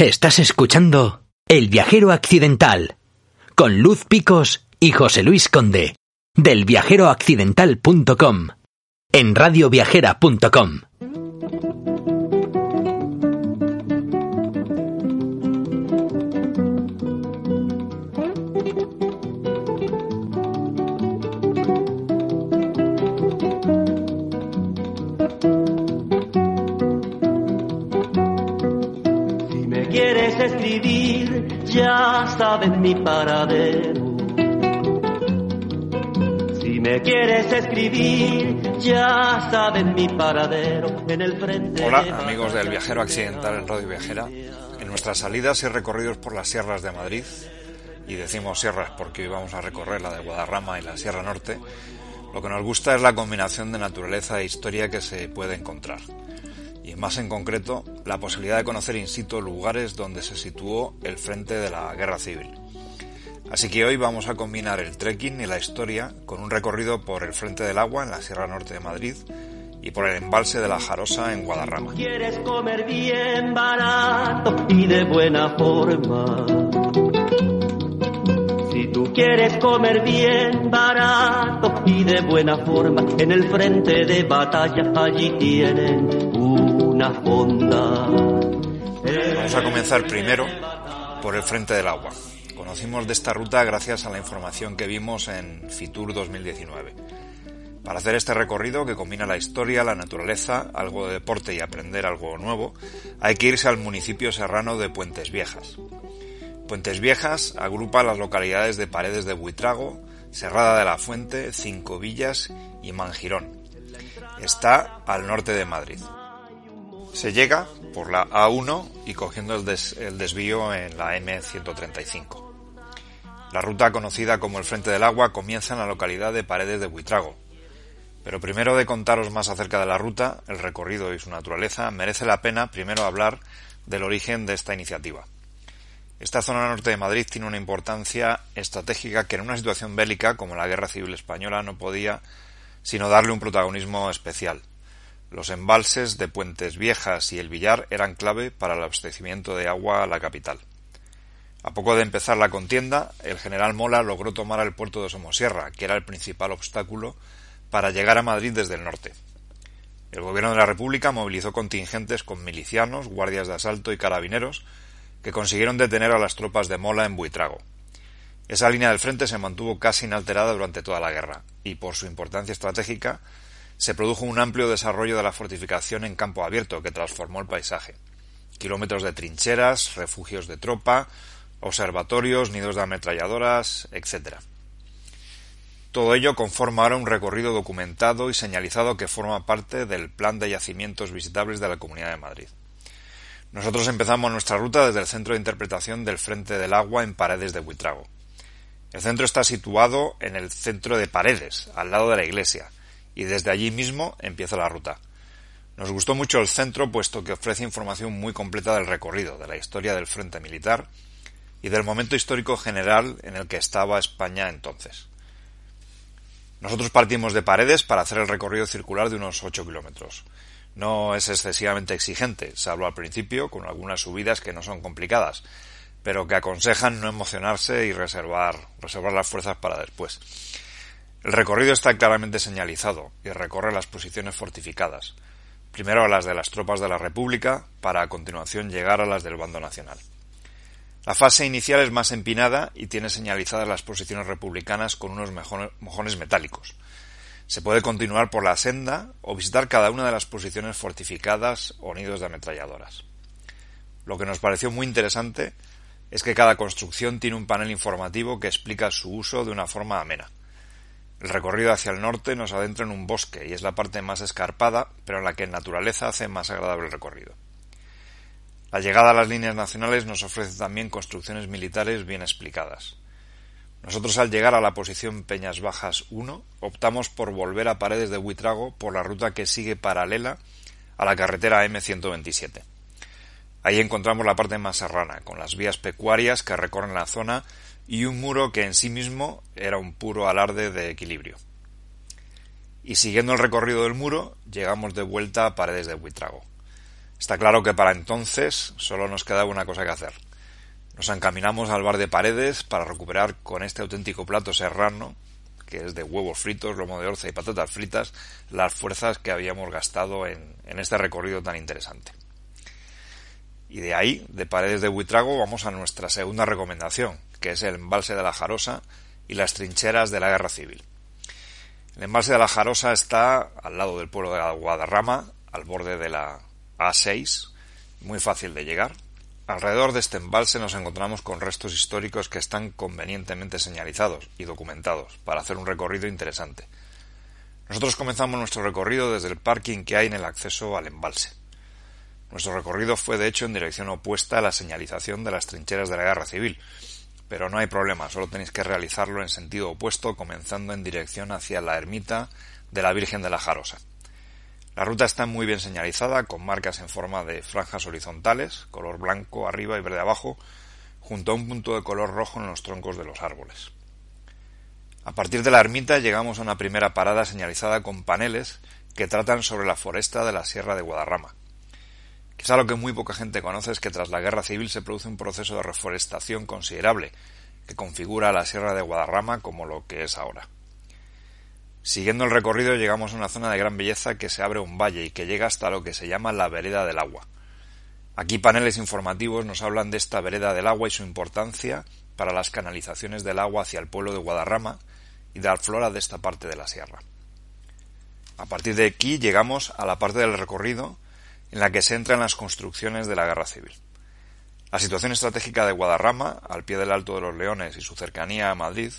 Estás escuchando El viajero accidental con Luz Picos y José Luis Conde del viajeroaccidental.com en radioviajera.com. ya sabes mi paradero. Si me quieres escribir, ya sabes mi paradero en el frente. Hola amigos del Viajero Accidental en Radio Viajera. En nuestras salidas y recorridos por las sierras de Madrid, y decimos sierras porque hoy vamos a recorrer la de Guadarrama y la Sierra Norte, lo que nos gusta es la combinación de naturaleza e historia que se puede encontrar. Y más en concreto, la posibilidad de conocer in situ lugares donde se situó el frente de la Guerra Civil. Así que hoy vamos a combinar el trekking y la historia con un recorrido por el Frente del Agua en la Sierra Norte de Madrid y por el embalse de la Jarosa en Guadarrama. Quieres comer bien barato y de buena forma. Si tú quieres comer bien barato y de buena forma, en el frente de batalla allí tienen Vamos a comenzar primero por el Frente del Agua. Conocimos de esta ruta gracias a la información que vimos en Fitur 2019. Para hacer este recorrido que combina la historia, la naturaleza, algo de deporte y aprender algo nuevo, hay que irse al municipio serrano de Puentes Viejas. Puentes Viejas agrupa las localidades de Paredes de Buitrago, Serrada de la Fuente, Cinco Villas y Mangirón. Está al norte de Madrid. Se llega por la A1 y cogiendo el, el desvío en la M135. La ruta conocida como el Frente del Agua comienza en la localidad de Paredes de Buitrago. Pero primero de contaros más acerca de la ruta, el recorrido y su naturaleza, merece la pena primero hablar del origen de esta iniciativa. Esta zona norte de Madrid tiene una importancia estratégica que en una situación bélica como la Guerra Civil Española no podía sino darle un protagonismo especial. Los embalses de Puentes Viejas y el Villar eran clave para el abastecimiento de agua a la capital. A poco de empezar la contienda, el general Mola logró tomar el puerto de Somosierra, que era el principal obstáculo para llegar a Madrid desde el norte. El gobierno de la República movilizó contingentes con milicianos, guardias de asalto y carabineros que consiguieron detener a las tropas de Mola en Buitrago. Esa línea del frente se mantuvo casi inalterada durante toda la guerra y, por su importancia estratégica, se produjo un amplio desarrollo de la fortificación en campo abierto que transformó el paisaje. Kilómetros de trincheras, refugios de tropa, observatorios, nidos de ametralladoras, etc. Todo ello conforma ahora un recorrido documentado y señalizado que forma parte del plan de yacimientos visitables de la Comunidad de Madrid. Nosotros empezamos nuestra ruta desde el centro de interpretación del Frente del Agua en Paredes de Buitrago. El centro está situado en el centro de Paredes, al lado de la iglesia, y desde allí mismo empieza la ruta. Nos gustó mucho el centro puesto que ofrece información muy completa del recorrido, de la historia del frente militar y del momento histórico general en el que estaba España entonces. Nosotros partimos de Paredes para hacer el recorrido circular de unos 8 kilómetros. No es excesivamente exigente, salvo al principio, con algunas subidas que no son complicadas, pero que aconsejan no emocionarse y reservar, reservar las fuerzas para después. El recorrido está claramente señalizado y recorre las posiciones fortificadas, primero a las de las tropas de la República, para a continuación llegar a las del bando nacional. La fase inicial es más empinada y tiene señalizadas las posiciones republicanas con unos mojones metálicos. Se puede continuar por la senda o visitar cada una de las posiciones fortificadas o nidos de ametralladoras. Lo que nos pareció muy interesante es que cada construcción tiene un panel informativo que explica su uso de una forma amena. El recorrido hacia el norte nos adentra en un bosque y es la parte más escarpada, pero en la que en naturaleza hace más agradable el recorrido. La llegada a las líneas nacionales nos ofrece también construcciones militares bien explicadas. Nosotros al llegar a la posición Peñas Bajas 1 optamos por volver a Paredes de Buitrago por la ruta que sigue paralela a la carretera M127. Ahí encontramos la parte más serrana, con las vías pecuarias que recorren la zona y un muro que en sí mismo era un puro alarde de equilibrio. Y siguiendo el recorrido del muro, llegamos de vuelta a Paredes de Buitrago. Está claro que para entonces solo nos quedaba una cosa que hacer. Nos encaminamos al bar de Paredes para recuperar con este auténtico plato serrano, que es de huevos fritos, lomo de orza y patatas fritas, las fuerzas que habíamos gastado en, en este recorrido tan interesante. Y de ahí, de Paredes de Buitrago, vamos a nuestra segunda recomendación, que es el embalse de la Jarosa y las trincheras de la Guerra Civil. El embalse de la Jarosa está al lado del pueblo de Guadarrama, al borde de la A6, muy fácil de llegar. Alrededor de este embalse nos encontramos con restos históricos que están convenientemente señalizados y documentados para hacer un recorrido interesante. Nosotros comenzamos nuestro recorrido desde el parking que hay en el acceso al embalse. Nuestro recorrido fue de hecho en dirección opuesta a la señalización de las trincheras de la guerra civil, pero no hay problema, solo tenéis que realizarlo en sentido opuesto, comenzando en dirección hacia la ermita de la Virgen de la Jarosa. La ruta está muy bien señalizada, con marcas en forma de franjas horizontales, color blanco arriba y verde abajo, junto a un punto de color rojo en los troncos de los árboles. A partir de la ermita llegamos a una primera parada señalizada con paneles que tratan sobre la foresta de la Sierra de Guadarrama. Quizá lo que muy poca gente conoce es que tras la guerra civil se produce un proceso de reforestación considerable que configura la Sierra de Guadarrama como lo que es ahora. Siguiendo el recorrido llegamos a una zona de gran belleza que se abre un valle y que llega hasta lo que se llama la vereda del agua. Aquí paneles informativos nos hablan de esta vereda del agua y su importancia para las canalizaciones del agua hacia el pueblo de Guadarrama y de la flora de esta parte de la sierra. A partir de aquí llegamos a la parte del recorrido en la que se entran las construcciones de la guerra civil. La situación estratégica de Guadarrama, al pie del Alto de los Leones y su cercanía a Madrid,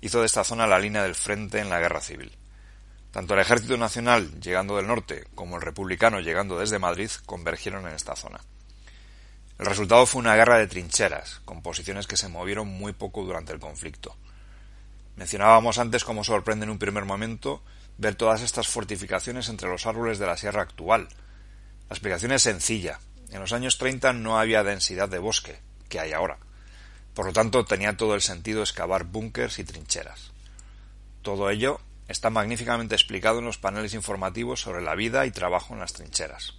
hizo de esta zona la línea del frente en la guerra civil. Tanto el Ejército Nacional llegando del norte como el republicano llegando desde Madrid convergieron en esta zona. El resultado fue una guerra de trincheras, con posiciones que se movieron muy poco durante el conflicto. Mencionábamos antes cómo sorprende en un primer momento ver todas estas fortificaciones entre los árboles de la sierra actual, la explicación es sencilla. En los años 30 no había densidad de bosque, que hay ahora. Por lo tanto, tenía todo el sentido excavar búnkers y trincheras. Todo ello está magníficamente explicado en los paneles informativos sobre la vida y trabajo en las trincheras.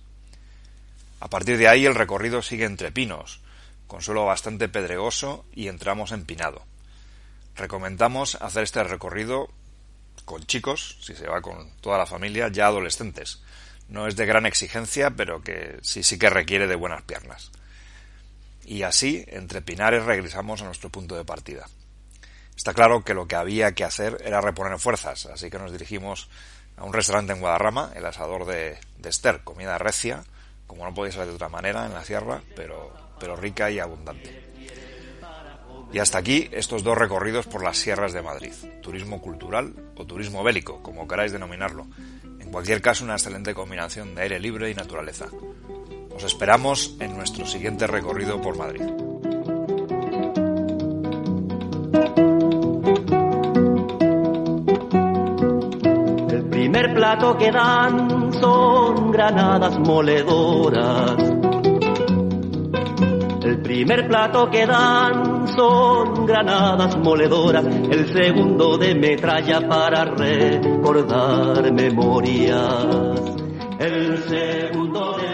A partir de ahí el recorrido sigue entre pinos, con suelo bastante pedregoso y entramos empinado. Recomendamos hacer este recorrido con chicos, si se va con toda la familia, ya adolescentes, no es de gran exigencia, pero que sí, sí que requiere de buenas piernas. Y así, entre Pinares, regresamos a nuestro punto de partida. Está claro que lo que había que hacer era reponer fuerzas, así que nos dirigimos a un restaurante en Guadarrama, el asador de, de Esther, comida recia, como no podía ser de otra manera en la sierra, pero, pero rica y abundante. Y hasta aquí estos dos recorridos por las sierras de Madrid, turismo cultural o turismo bélico, como queráis denominarlo, cualquier caso, una excelente combinación de aire libre y naturaleza. Os esperamos en nuestro siguiente recorrido por Madrid. El primer plato que dan son granadas moledoras. El primer plato que dan son granadas moledoras, el segundo de metralla para recordar memorias. El segundo de.